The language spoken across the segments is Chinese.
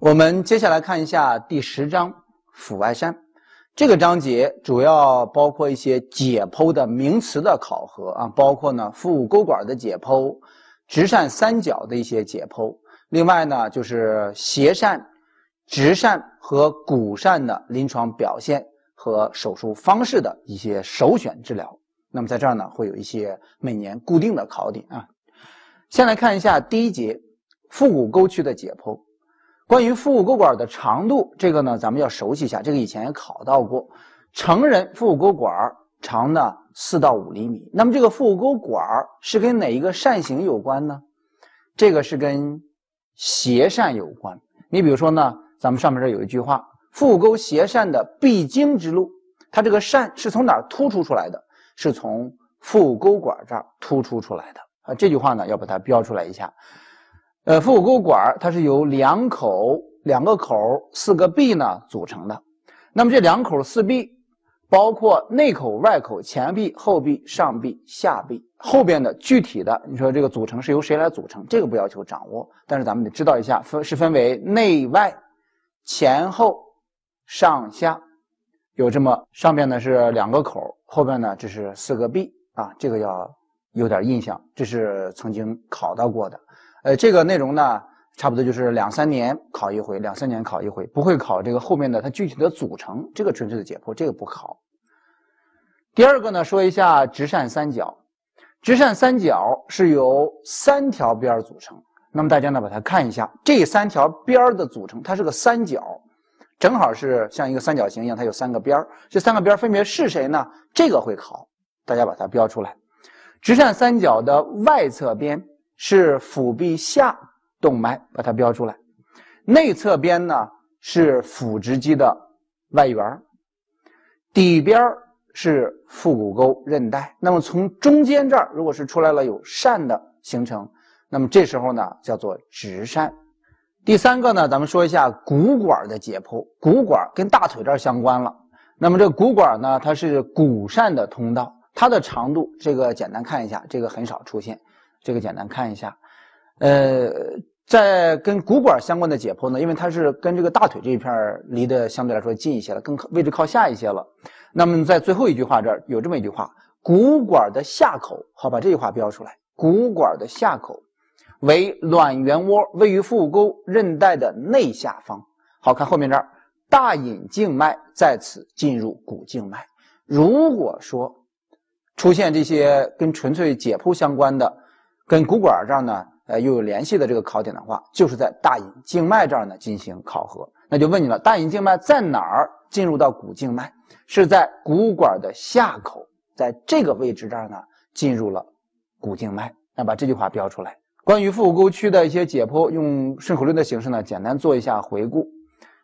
我们接下来看一下第十章腹外扇。这个章节主要包括一些解剖的名词的考核啊，包括呢腹股沟管的解剖、直扇三角的一些解剖。另外呢，就是斜扇、直扇和骨扇的临床表现和手术方式的一些首选治疗。那么在这儿呢，会有一些每年固定的考点啊。先来看一下第一节腹股沟区的解剖。关于腹股沟管的长度，这个呢，咱们要熟悉一下。这个以前也考到过，成人腹股沟管长呢四到五厘米。那么这个腹股沟管是跟哪一个扇形有关呢？这个是跟斜扇有关。你比如说呢，咱们上面这有一句话：腹股沟斜扇的必经之路，它这个扇是从哪儿突出出来的？是从腹股沟管这儿突出出来的啊。这句话呢，要把它标出来一下。呃，腹股沟管它是由两口、两个口、四个壁呢组成的。那么这两口四壁包括内口、外口、前壁、后壁、上壁、下壁。后边的具体的，你说这个组成是由谁来组成？这个不要求掌握，但是咱们得知道一下，分是分为内外、前后、上下，有这么上边呢是两个口，后边呢这是四个壁啊，这个要有点印象，这是曾经考到过的。呃，这个内容呢，差不多就是两三年考一回，两三年考一回，不会考这个后面的它具体的组成，这个纯粹的解剖，这个不考。第二个呢，说一下直扇三角，直扇三角是由三条边组成。那么大家呢，把它看一下，这三条边的组成，它是个三角，正好是像一个三角形一样，它有三个边这三个边分别是谁呢？这个会考，大家把它标出来。直扇三角的外侧边。是腹壁下动脉，把它标出来。内侧边呢是腹直肌的外缘，底边是腹股沟韧带。那么从中间这儿，如果是出来了有扇的形成，那么这时候呢叫做直扇。第三个呢，咱们说一下骨管的解剖。骨管跟大腿这儿相关了。那么这骨管呢，它是骨扇的通道，它的长度这个简单看一下，这个很少出现。这个简单看一下，呃，在跟骨管相关的解剖呢，因为它是跟这个大腿这一片离得相对来说近一些了，更位置靠下一些了。那么在最后一句话这儿有这么一句话：骨管的下口，好，把这句话标出来。骨管的下口为卵圆窝，位于腹股沟韧带的内下方。好看后面这儿，大隐静脉在此进入股静脉。如果说出现这些跟纯粹解剖相关的，跟骨管这儿呢，呃，又有联系的这个考点的话，就是在大隐静脉这儿呢进行考核。那就问你了，大隐静脉在哪儿进入到股静脉？是在骨管的下口，在这个位置这儿呢进入了股静脉。那把这句话标出来。关于腹股沟区的一些解剖，用顺口溜的形式呢，简单做一下回顾：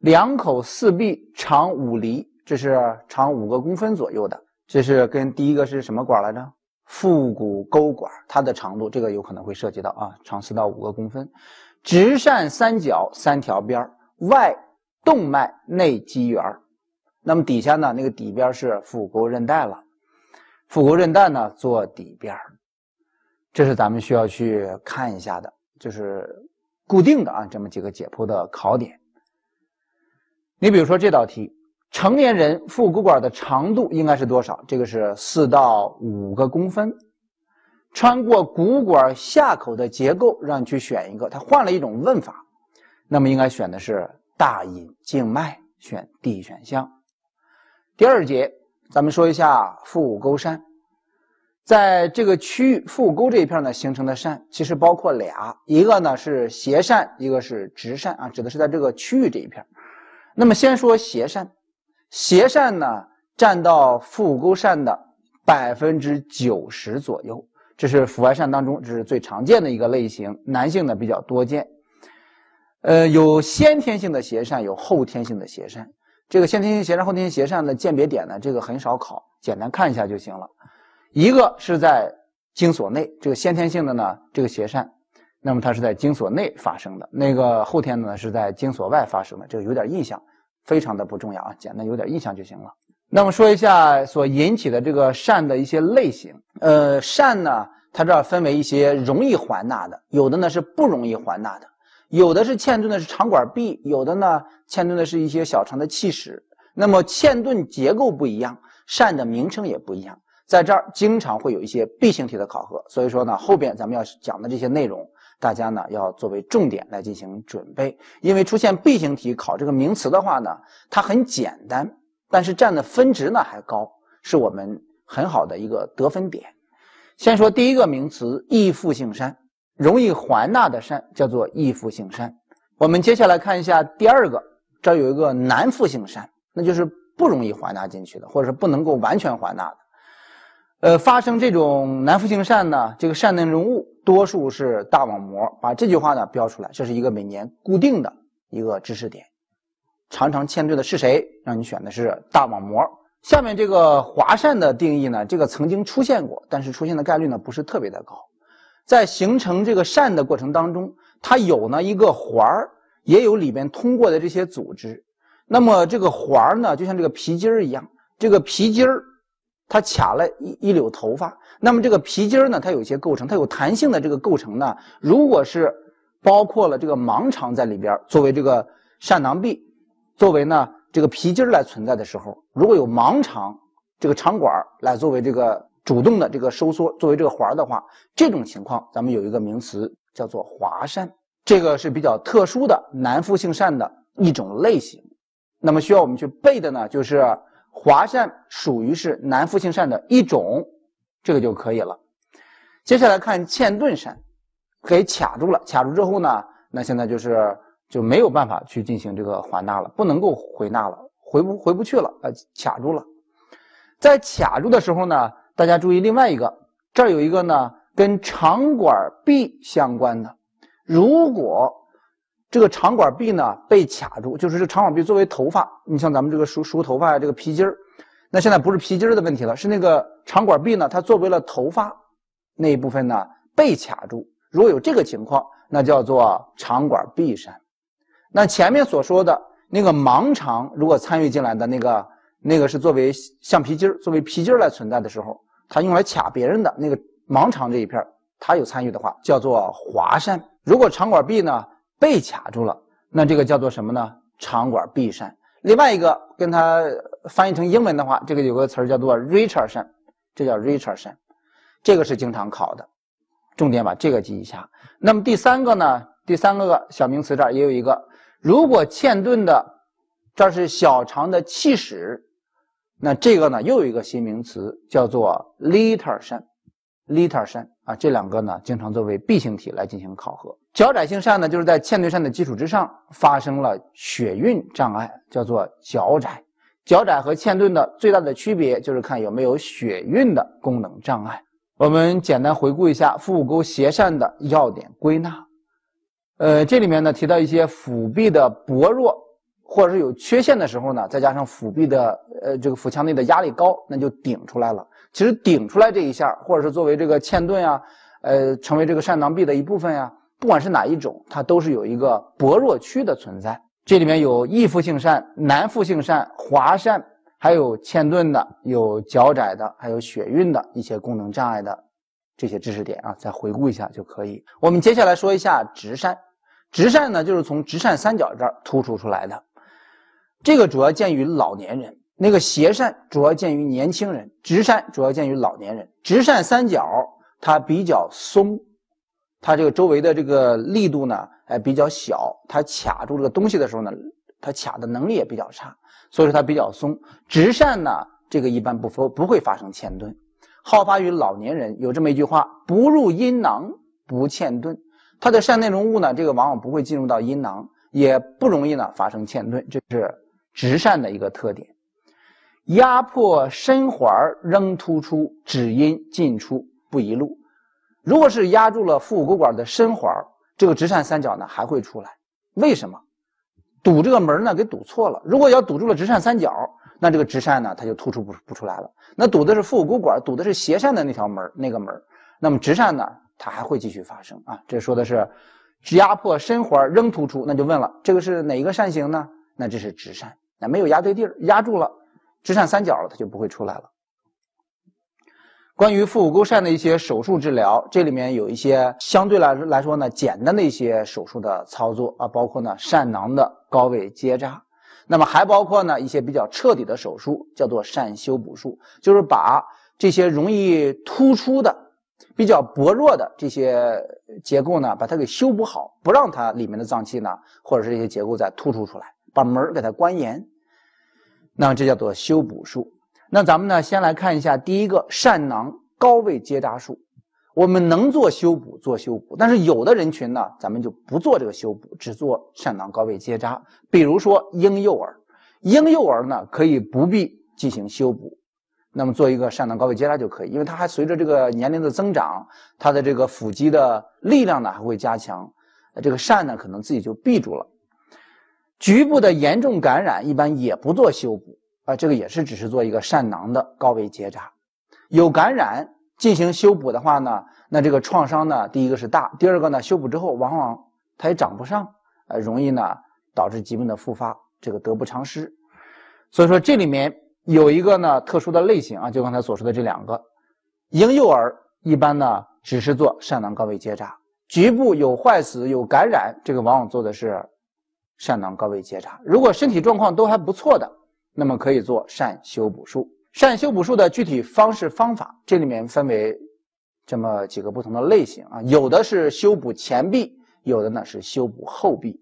两口四壁长五厘，这是长五个公分左右的。这是跟第一个是什么管来着？腹股沟管，它的长度这个有可能会涉及到啊，长四到五个公分，直扇三角三条边外动脉内肌缘那么底下呢那个底边是腹股沟韧带了，腹股韧带呢做底边这是咱们需要去看一下的，就是固定的啊这么几个解剖的考点。你比如说这道题。成年人腹股管的长度应该是多少？这个是四到五个公分。穿过股管下口的结构，让你去选一个。他换了一种问法，那么应该选的是大隐静脉，选 D 选项。第二节，咱们说一下腹股沟疝。在这个区域，腹股沟这一片呢形成的疝，其实包括俩，一个呢是斜疝，一个是直疝啊，指的是在这个区域这一片。那么先说斜疝。斜疝呢，占到腹股沟疝的百分之九十左右，这是腹外疝当中这是最常见的一个类型，男性呢比较多见。呃，有先天性的斜疝，有后天性的斜疝。这个先天性斜疝、后天性斜疝的鉴别点呢，这个很少考，简单看一下就行了。一个是在精索内，这个先天性的呢，这个斜疝，那么它是在精索内发生的；那个后天的呢，是在精索外发生的，这个有点印象。非常的不重要啊，简单有点印象就行了。那么说一下所引起的这个疝的一些类型。呃，疝呢，它这儿分为一些容易还纳的，有的呢是不容易还纳的，有的是嵌顿的是肠管壁，有的呢嵌顿的是一些小肠的气室。那么嵌顿结构不一样，疝的名称也不一样。在这儿经常会有一些 B 型题的考核，所以说呢，后边咱们要讲的这些内容，大家呢要作为重点来进行准备。因为出现 B 型题考这个名词的话呢，它很简单，但是占的分值呢还高，是我们很好的一个得分点。先说第一个名词，易复性山，容易还纳的山叫做易复性山。我们接下来看一下第二个，这有一个难复性山，那就是不容易还纳进去的，或者是不能够完全还纳的。呃，发生这种难复性疝呢，这个疝内容物多数是大网膜。把这句话呢标出来，这是一个每年固定的一个知识点。常常嵌顿的是谁？让你选的是大网膜。下面这个华疝的定义呢，这个曾经出现过，但是出现的概率呢不是特别的高。在形成这个疝的过程当中，它有呢一个环儿，也有里边通过的这些组织。那么这个环儿呢，就像这个皮筋儿一样，这个皮筋儿。它卡了一一绺头发，那么这个皮筋呢，它有一些构成，它有弹性的这个构成呢。如果是包括了这个盲肠在里边，作为这个疝囊壁，作为呢这个皮筋来存在的时候，如果有盲肠这个肠管来作为这个主动的这个收缩，作为这个环的话，这种情况咱们有一个名词叫做华疝，这个是比较特殊的难复性疝的一种类型。那么需要我们去背的呢，就是。华疝属于是难复性疝的一种，这个就可以了。接下来看嵌顿疝，给卡住了，卡住之后呢，那现在就是就没有办法去进行这个还纳了，不能够回纳了，回不回不去了，呃，卡住了。在卡住的时候呢，大家注意另外一个，这儿有一个呢跟肠管壁相关的，如果。这个肠管壁呢被卡住，就是这肠管壁作为头发，你像咱们这个梳梳头发呀，这个皮筋儿，那现在不是皮筋儿的问题了，是那个肠管壁呢，它作为了头发那一部分呢被卡住。如果有这个情况，那叫做肠管壁疝。那前面所说的那个盲肠，如果参与进来的那个那个是作为橡皮筋儿、作为皮筋儿来存在的时候，它用来卡别人的那个盲肠这一片，它有参与的话，叫做滑疝。如果肠管壁呢？被卡住了，那这个叫做什么呢？肠管壁疝。另外一个跟它翻译成英文的话，这个有个词叫做 Richardson，这叫 Richardson，这个是经常考的，重点把这个记一下。那么第三个呢？第三个小名词这儿也有一个，如果嵌顿的这是小肠的气室，那这个呢又有一个新名词叫做 Litter 疝，Litter 疝啊，这两个呢经常作为 B 型题来进行考核。脚窄性疝呢，就是在嵌顿疝的基础之上发生了血运障碍，叫做脚窄。脚窄和嵌顿的最大的区别就是看有没有血运的功能障碍。我们简单回顾一下腹股沟斜疝的要点归纳。呃，这里面呢提到一些腹壁的薄弱或者是有缺陷的时候呢，再加上腹壁的呃这个腹腔内的压力高，那就顶出来了。其实顶出来这一下，或者是作为这个嵌顿呀，呃，成为这个疝囊壁的一部分呀。不管是哪一种，它都是有一个薄弱区的存在。这里面有易复性疝、难复性疝、滑疝，还有嵌顿的、有脚窄的、还有血运的一些功能障碍的这些知识点啊，再回顾一下就可以。我们接下来说一下直疝。直疝呢，就是从直疝三角这儿突出出来的。这个主要见于老年人，那个斜疝主要见于年轻人，直疝主要见于老年人。直疝三角它比较松。它这个周围的这个力度呢，哎比较小，它卡住这个东西的时候呢，它卡的能力也比较差，所以说它比较松。直疝呢，这个一般不不不会发生嵌顿，好发于老年人。有这么一句话：不入阴囊不嵌顿。它的疝内容物呢，这个往往不会进入到阴囊，也不容易呢发生嵌顿，这是直疝的一个特点。压迫深环仍突出，只因进出不一路。如果是压住了腹股沟管的深环，这个直疝三角呢还会出来。为什么？堵这个门呢给堵错了。如果要堵住了直疝三角，那这个直疝呢它就突出不不出来了。那堵的是腹股沟管，堵的是斜疝的那条门那个门，那么直疝呢它还会继续发生啊。这说的是直压迫深环仍突出，那就问了，这个是哪一个疝型呢？那这是直疝，那没有压对地儿，压住了直疝三角，它就不会出来了。关于腹股沟疝的一些手术治疗，这里面有一些相对来来说呢简单的一些手术的操作啊，包括呢疝囊的高位结扎，那么还包括呢一些比较彻底的手术，叫做疝修补术，就是把这些容易突出的、比较薄弱的这些结构呢，把它给修补好，不让它里面的脏器呢或者是这些结构再突出出来，把门给它关严。那这叫做修补术。那咱们呢，先来看一下第一个疝囊高位结扎术。我们能做修补，做修补，但是有的人群呢，咱们就不做这个修补，只做疝囊高位结扎。比如说婴幼儿，婴幼儿呢可以不必进行修补，那么做一个疝囊高位结扎就可以，因为它还随着这个年龄的增长，它的这个腹肌的力量呢还会加强，这个疝呢可能自己就闭住了。局部的严重感染一般也不做修补。啊，这个也是只是做一个疝囊的高位结扎，有感染进行修补的话呢，那这个创伤呢，第一个是大，第二个呢，修补之后往往它也长不上，呃，容易呢导致疾病的复发，这个得不偿失。所以说这里面有一个呢特殊的类型啊，就刚才所说的这两个，婴幼儿一般呢只是做疝囊高位结扎，局部有坏死有感染，这个往往做的是疝囊高位结扎。如果身体状况都还不错的。那么可以做善修补术。善修补术的具体方式方法，这里面分为这么几个不同的类型啊，有的是修补前臂，有的呢是修补后臂。